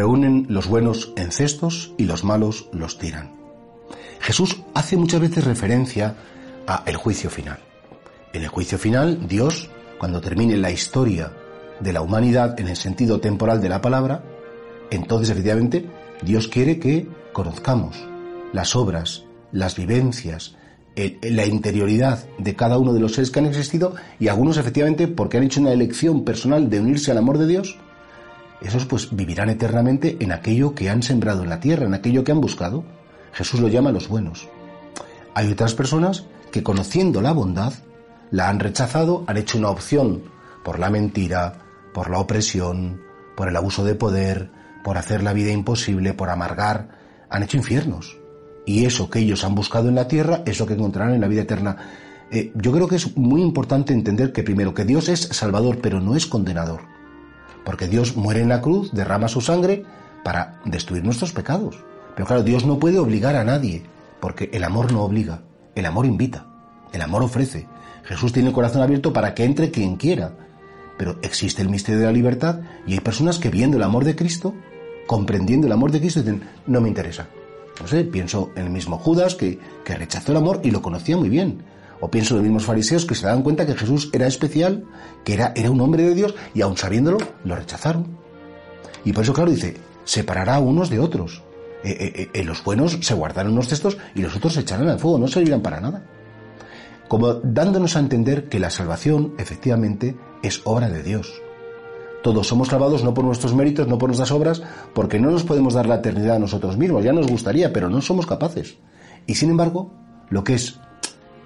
Reúnen los buenos en cestos y los malos los tiran. Jesús hace muchas veces referencia a el juicio final. En el juicio final, Dios, cuando termine la historia de la humanidad en el sentido temporal de la palabra, entonces efectivamente Dios quiere que conozcamos las obras, las vivencias, la interioridad de cada uno de los seres que han existido y algunos efectivamente porque han hecho una elección personal de unirse al amor de Dios, esos pues vivirán eternamente en aquello que han sembrado en la tierra, en aquello que han buscado. Jesús lo llama los buenos. Hay otras personas que conociendo la bondad, la han rechazado, han hecho una opción por la mentira, por la opresión, por el abuso de poder, por hacer la vida imposible, por amargar, han hecho infiernos. Y eso que ellos han buscado en la tierra, eso que encontrarán en la vida eterna. Eh, yo creo que es muy importante entender que primero que Dios es salvador, pero no es condenador porque Dios muere en la cruz, derrama su sangre para destruir nuestros pecados. Pero claro, Dios no puede obligar a nadie, porque el amor no obliga, el amor invita, el amor ofrece. Jesús tiene el corazón abierto para que entre quien quiera, pero existe el misterio de la libertad y hay personas que viendo el amor de Cristo, comprendiendo el amor de Cristo, dicen, no me interesa. No sé, pienso en el mismo Judas que, que rechazó el amor y lo conocía muy bien. O pienso en los mismos fariseos que se dan cuenta que Jesús era especial, que era, era un hombre de Dios, y aun sabiéndolo, lo rechazaron. Y por eso, claro, dice, separará a unos de otros. Eh, eh, eh, los buenos se guardarán unos cestos y los otros se echarán al fuego, no servirán para nada. Como dándonos a entender que la salvación, efectivamente, es obra de Dios. Todos somos salvados no por nuestros méritos, no por nuestras obras, porque no nos podemos dar la eternidad a nosotros mismos. Ya nos gustaría, pero no somos capaces. Y sin embargo, lo que es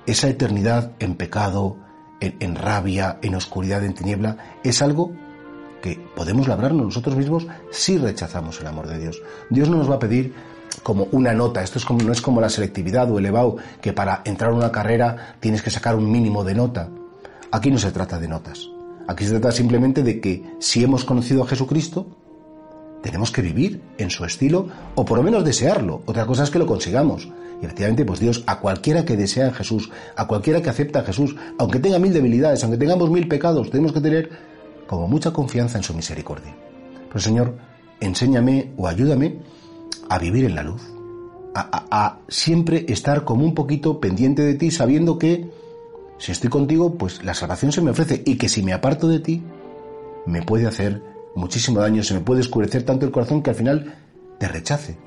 esa eternidad en pecado, en, rabia, en oscuridad, en tiniebla, es algo que podemos labrarnos nosotros mismos si rechazamos el amor de Dios. Dios no nos va a pedir como una nota, esto es como, no es como la selectividad o el EBAU, que para entrar a una carrera tienes que sacar un mínimo de nota. Aquí no se trata de notas. Aquí se trata simplemente de que si hemos conocido a Jesucristo, tenemos que vivir en su estilo o por lo menos desearlo. Otra cosa es que lo consigamos. Efectivamente, pues Dios, a cualquiera que desea a Jesús, a cualquiera que acepta a Jesús, aunque tenga mil debilidades, aunque tengamos mil pecados, tenemos que tener como mucha confianza en su misericordia. Pero Señor, enséñame o ayúdame a vivir en la luz, a, a siempre estar como un poquito pendiente de ti, sabiendo que si estoy contigo, pues la salvación se me ofrece y que si me aparto de ti, me puede hacer muchísimo daño, se me puede oscurecer tanto el corazón que al final te rechace.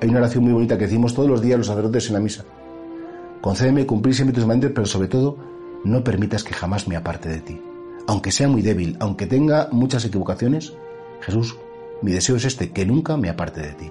Hay una oración muy bonita que decimos todos los días los sacerdotes en la misa. Concédeme cumplir siempre tus mandamientos, pero sobre todo, no permitas que jamás me aparte de ti. Aunque sea muy débil, aunque tenga muchas equivocaciones, Jesús, mi deseo es este, que nunca me aparte de ti.